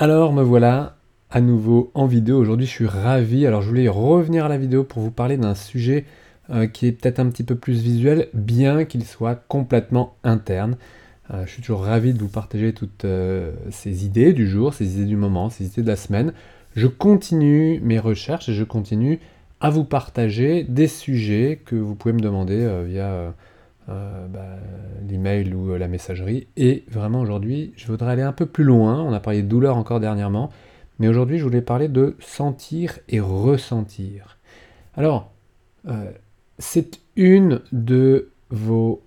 Alors me voilà à nouveau en vidéo. Aujourd'hui je suis ravi. Alors je voulais revenir à la vidéo pour vous parler d'un sujet euh, qui est peut-être un petit peu plus visuel, bien qu'il soit complètement interne. Euh, je suis toujours ravi de vous partager toutes euh, ces idées du jour, ces idées du moment, ces idées de la semaine. Je continue mes recherches et je continue à vous partager des sujets que vous pouvez me demander via euh, bah, l'email ou euh, la messagerie. Et vraiment aujourd'hui, je voudrais aller un peu plus loin. On a parlé de douleur encore dernièrement. Mais aujourd'hui, je voulais parler de sentir et ressentir. Alors, euh, c'est une de vos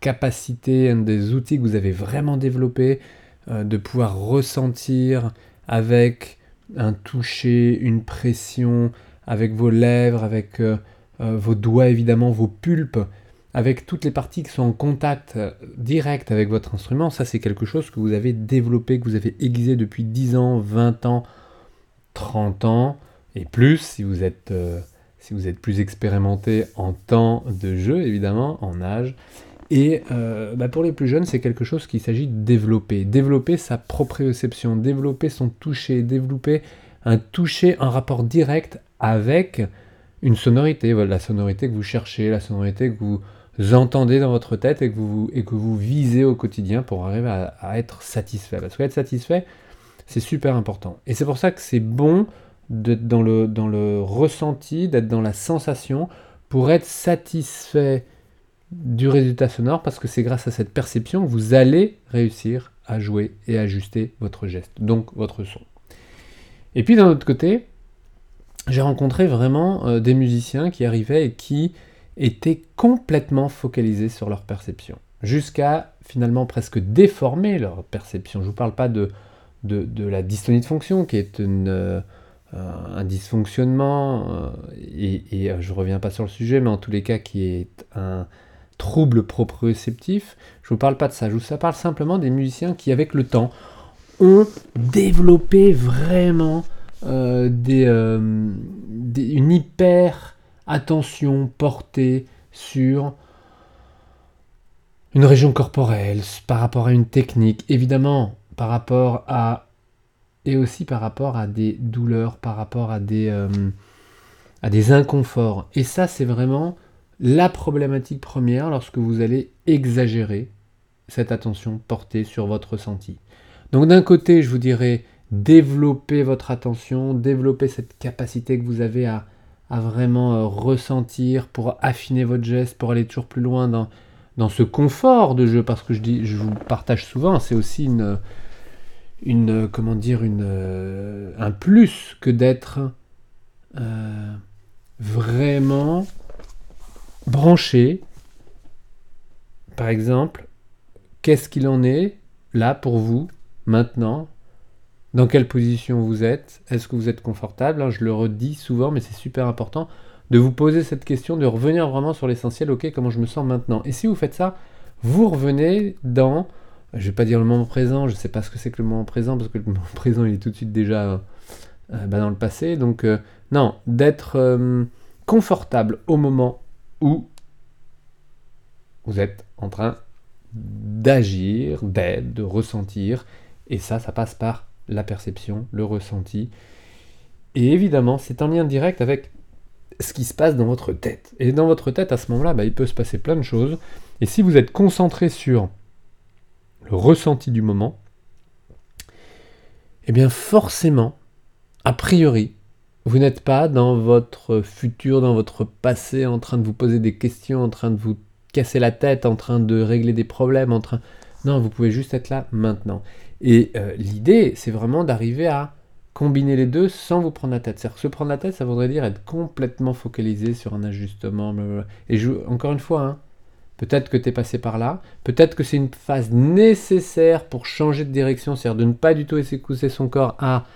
capacités, un des outils que vous avez vraiment développé, de pouvoir ressentir avec un toucher, une pression, avec vos lèvres, avec vos doigts évidemment, vos pulpes, avec toutes les parties qui sont en contact euh, direct avec votre instrument, ça c'est quelque chose que vous avez développé, que vous avez aiguisé depuis 10 ans, 20 ans, 30 ans et plus si vous êtes, euh, si vous êtes plus expérimenté en temps de jeu évidemment, en âge. Et euh, bah, pour les plus jeunes, c'est quelque chose qu'il s'agit de développer. Développer sa proprioception, développer son toucher, développer un toucher en rapport direct avec une sonorité, la sonorité que vous cherchez, la sonorité que vous entendez dans votre tête et que vous, et que vous visez au quotidien pour arriver à, être satisfait. Parce qu'être satisfait, c'est super important. Et c'est pour ça que c'est bon d'être dans le, dans le ressenti, d'être dans la sensation pour être satisfait du résultat sonore parce que c'est grâce à cette perception que vous allez réussir à jouer et ajuster votre geste, donc votre son. Et puis d'un autre côté, j'ai rencontré vraiment euh, des musiciens qui arrivaient et qui étaient complètement focalisés sur leur perception, jusqu'à finalement presque déformer leur perception. Je ne vous parle pas de, de, la dystonie de fonction, qui est euh, un dysfonctionnement, euh, et, et je ne reviens pas sur le sujet, mais en tous les cas qui est un trouble proprioceptif. Je ne vous parle pas de ça, je vous parle simplement des musiciens qui, avec le temps, ont développé vraiment euh, des, une hyper attention portée sur une région corporelle, par rapport à une technique, évidemment par rapport à et aussi par rapport à des douleurs, par rapport à des, euh, à des inconforts. Et ça, c'est vraiment la problématique première lorsque vous allez exagérer cette attention portée sur votre ressenti. Donc d'un côté, je vous dirais, développer votre attention, développer cette capacité que vous avez à, vraiment euh, ressentir pour affiner votre geste, pour aller toujours plus loin dans, dans ce confort de jeu, parce que je, dis, je vous partage souvent, c'est aussi une, une, comment dire, une, euh, un plus que d'être euh, vraiment branché. Par exemple, qu'est-ce qu'il en est là pour vous maintenant? Dans quelle position vous êtes, est-ce que vous êtes confortable, hein, je le redis souvent, mais c'est super important de vous poser cette question, de revenir vraiment sur l'essentiel, ok, comment je me sens maintenant? Et si vous faites ça, vous revenez dans, je vais pas dire le moment présent, je sais pas ce que c'est que le moment présent, parce que le moment présent il est tout de suite déjà euh, bah, dans le passé, donc euh, non, d'être euh, confortable au moment où vous êtes en train d'agir, d'être, de ressentir, et ça, ça passe par la perception, le ressenti. Et évidemment, c'est en lien direct avec ce qui se passe dans votre tête. Et dans votre tête, à ce moment-là, bah, il peut se passer plein de choses. Et si vous êtes concentré sur le ressenti du moment, eh bien forcément, a priori, vous n'êtes pas dans votre futur, dans votre passé, en train de vous poser des questions, en train de vous casser la tête, en train de régler des problèmes, en train... Non, vous pouvez juste être là maintenant. Et euh, l'idée, c'est vraiment d'arriver à combiner les deux sans vous prendre la tête. C'est-à-dire se prendre la tête, ça voudrait dire être complètement focalisé sur un ajustement. Et je, encore une fois, hein, peut-être que tu es passé par là, peut-être que c'est une phase nécessaire pour changer de direction, c'est-à-dire de ne pas du tout écouter son corps à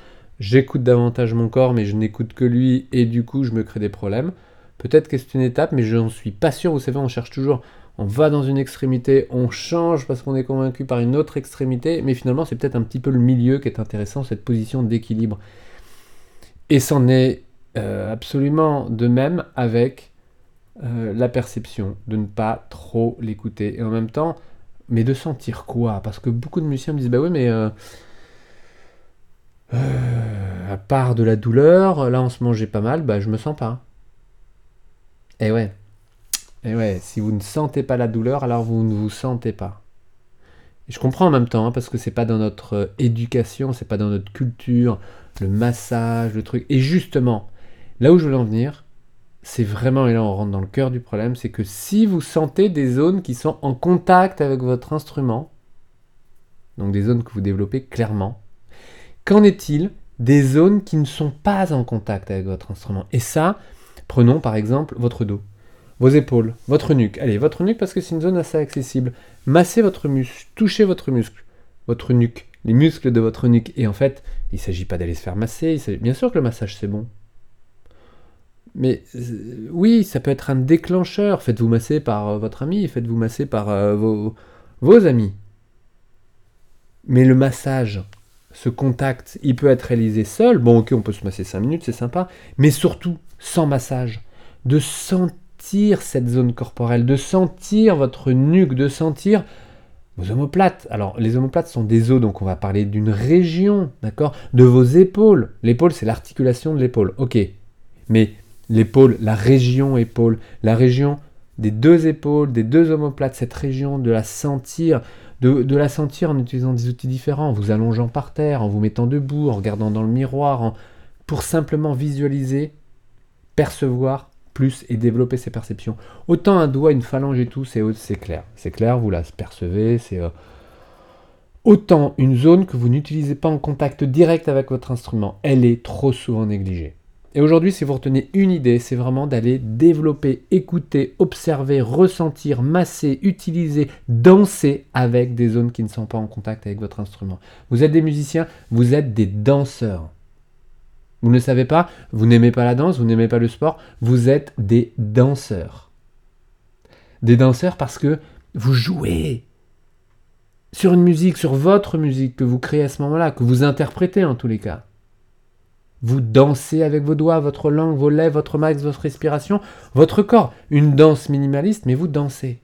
j'écoute davantage mon corps, mais je n'écoute que lui, et du coup je me crée des problèmes. Peut-être que c'est une étape, mais je n'en suis pas sûr. Vous savez, on cherche toujours on va dans une extrémité, on change parce qu'on est convaincu par une autre extrémité, mais finalement c'est peut-être un petit peu le milieu qui est intéressant, cette position d'équilibre. Et c'en est euh, absolument de même avec euh, la perception, de ne pas trop l'écouter. Et en même temps, mais de sentir quoi? Parce que beaucoup de musiciens me disent, bah oui, mais... Euh, part de la douleur, là en ce moment pas mal, bah je me sens pas. Et eh ouais. Ouais, si vous ne sentez pas la douleur, alors vous ne vous sentez pas. Et je comprends en même temps, hein, parce que c'est pas dans notre euh, éducation, c'est pas dans notre culture, le massage, le truc. Et justement, là où je veux en venir, c'est vraiment, et là on rentre dans le cœur du problème, c'est que si vous sentez des zones qui sont en contact avec votre instrument, donc des zones que vous développez clairement, qu'en est-il des zones qui ne sont pas en contact avec votre instrument? Et ça, prenons par exemple votre dos, vos épaules, votre nuque. Allez, votre nuque parce que c'est une zone assez accessible. Massez votre muscle, touchez votre muscle, votre nuque, les muscles de votre nuque. Et en fait, il ne s'agit pas d'aller se faire masser. Bien sûr que le massage c'est bon. Mais euh, oui, ça peut être un déclencheur. Faites-vous masser par euh, votre ami, faites-vous masser par euh, vos, amis. Mais le massage, ce contact, il peut être réalisé seul. Bon, ok, on peut se masser 5 minutes, c'est sympa. Mais surtout, sans massage. De sentir cette zone corporelle, de sentir votre nuque, de sentir vos omoplates. Alors, les omoplates sont des os, donc on va parler d'une région, d'accord? De vos épaules. L'épaule, c'est l'articulation de l'épaule. Ok. Mais l'épaule, la région épaule, la région des deux épaules, des deux omoplates, cette région, de la sentir, de, la sentir en utilisant des outils différents, en vous allongeant par terre, en vous mettant debout, en regardant dans le miroir, pour simplement visualiser, percevoir et développer ses perceptions. Autant un doigt, une phalange et tout, c'est, clair. C'est clair, vous la percevez, c'est... Euh, autant une zone que vous n'utilisez pas en contact direct avec votre instrument, elle est trop souvent négligée. Et aujourd'hui, si vous retenez une idée, c'est vraiment d'aller développer, écouter, observer, ressentir, masser, utiliser, danser avec des zones qui ne sont pas en contact avec votre instrument. Vous êtes des musiciens, vous êtes des danseurs. Vous ne savez pas, vous n'aimez pas la danse, vous n'aimez pas le sport, vous êtes des danseurs. Des danseurs parce que vous jouez sur une musique, sur votre musique que vous créez à ce moment-là, que vous interprétez en tous les cas. Vous dansez avec vos doigts, votre langue, vos lèvres, votre max, votre respiration, votre corps. Une danse minimaliste, mais vous dansez.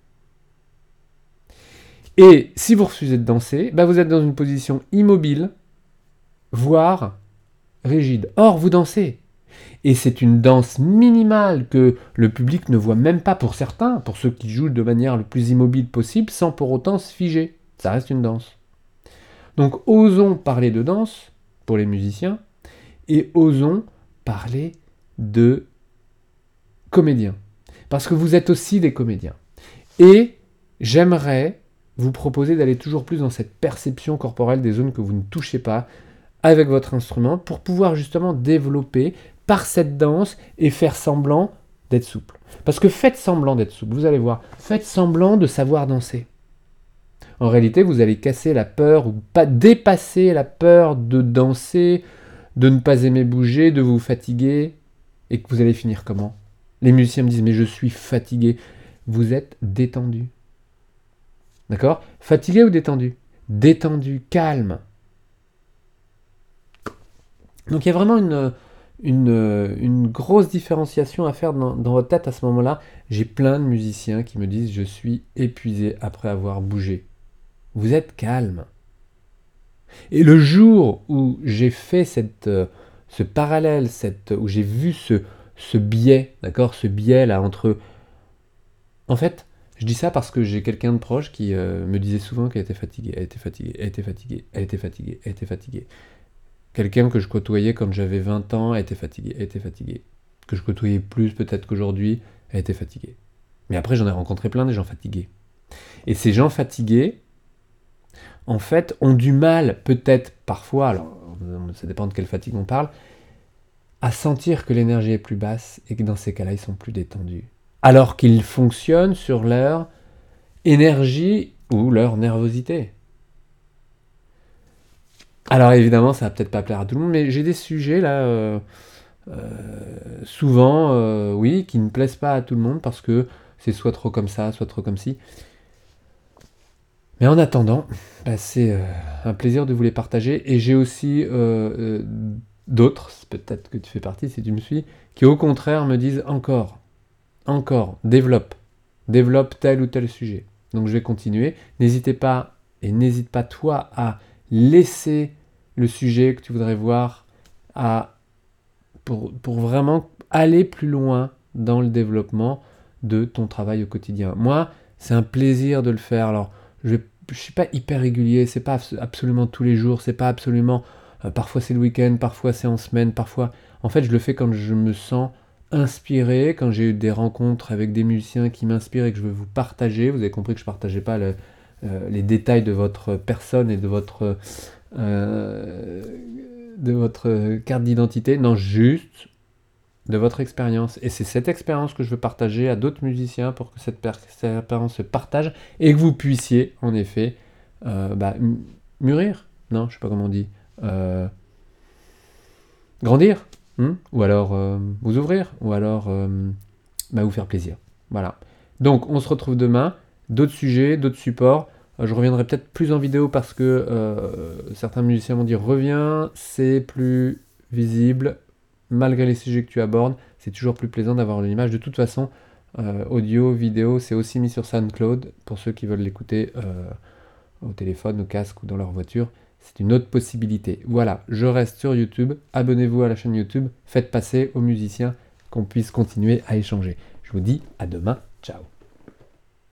Et si vous refusez de danser, bah vous êtes dans une position immobile, voire rigide. Or, vous dansez. Et c'est une danse minimale que le public ne voit même pas pour certains, pour ceux qui jouent de manière le plus immobile possible, sans pour autant se figer. Ça reste une danse. Donc osons parler de danse pour les musiciens, et osons parler de comédiens. Parce que vous êtes aussi des comédiens. Et j'aimerais vous proposer d'aller toujours plus dans cette perception corporelle des zones que vous ne touchez pas avec votre instrument pour pouvoir justement développer par cette danse et faire semblant d'être souple. Parce que faites semblant d'être souple, vous allez voir, faites semblant de savoir danser. En réalité, vous allez casser la peur ou pas dépasser la peur de danser, de ne pas aimer bouger, de vous fatiguer, et que vous allez finir comment? Les musiciens me disent mais je suis fatigué. Vous êtes détendu. D'accord? Fatigué ou détendu? Détendu, calme. Donc il y a vraiment une, grosse différenciation à faire dans, votre tête à ce moment-là. J'ai plein de musiciens qui me disent je suis épuisé après avoir bougé. Vous êtes calme. Et le jour où j'ai fait euh, ce parallèle, cette, où j'ai vu ce, ce biais, d'accord, ce biais là entre... En fait, je dis ça parce que j'ai quelqu'un de proche qui euh, me disait souvent qu'elle était fatiguée, elle était fatiguée, elle était fatiguée, elle était fatiguée, elle était fatiguée. Quelqu'un que je côtoyais quand j'avais 20 ans, était fatiguée, elle était fatiguée. Que je côtoyais plus peut-être qu'aujourd'hui, était fatiguée. Mais après, j'en ai rencontré plein des gens fatigués. Et ces gens fatigués, en fait, ont du mal, peut-être parfois, alors ça dépend de quelle fatigue on parle, à sentir que l'énergie est plus basse et que dans ces cas-là, ils sont plus détendus. Alors qu'ils fonctionnent sur leur énergie ou leur nervosité. Alors évidemment, ça va peut-être pas plaire à tout le monde, mais j'ai des sujets là, euh, euh, souvent, euh, oui, qui ne plaisent pas à tout le monde parce que c'est soit trop comme ça, soit trop comme ci. Mais en attendant, bah, c'est un plaisir de vous les partager. Et j'ai aussi d'autres, peut-être que tu fais partie si tu me suis, qui au contraire me disent encore, encore, développe, développe tel ou tel sujet. Donc je vais continuer. N'hésitez pas, et n'hésite pas toi à laisser le sujet que tu voudrais voir, à pour, pour vraiment aller plus loin dans le développement de ton travail au quotidien. Moi, c'est un plaisir de le faire. Alors, je ne suis pas hyper régulier, c'est pas absolument tous les jours, c'est pas absolument. Euh, parfois c'est le week-end, parfois c'est en semaine, parfois. En fait, je le fais quand je me sens inspiré, quand j'ai eu des rencontres avec des musiciens qui m'inspirent et que je veux vous partager. Vous avez compris que je ne partageais pas euh, les détails de votre personne et de votre, euh, de votre carte d'identité. Non, juste de votre expérience. Et c'est cette expérience que je veux partager à d'autres musiciens pour que cette, expérience se partage et que vous puissiez, en effet, euh, bah, mûrir. Non, je sais pas comment on dit. Grandir. Hmm, ou alors vous ouvrir. Ou alors bah, vous faire plaisir. Voilà. Donc, on se retrouve demain. D'autres sujets, d'autres supports. Je reviendrai peut-être plus en vidéo parce que certains musiciens m'ont dit reviens, c'est plus visible, malgré les sujets que tu abordes, c'est toujours plus plaisant d'avoir une image. De toute façon, euh, audio, vidéo, c'est aussi mis sur SoundCloud pour ceux qui veulent l'écouter euh, au téléphone, au casque ou dans leur voiture. C'est une autre possibilité. Voilà, je reste sur YouTube. Abonnez-vous à la chaîne YouTube. Faites passer aux musiciens qu'on puisse continuer à échanger. Je vous dis à demain. Ciao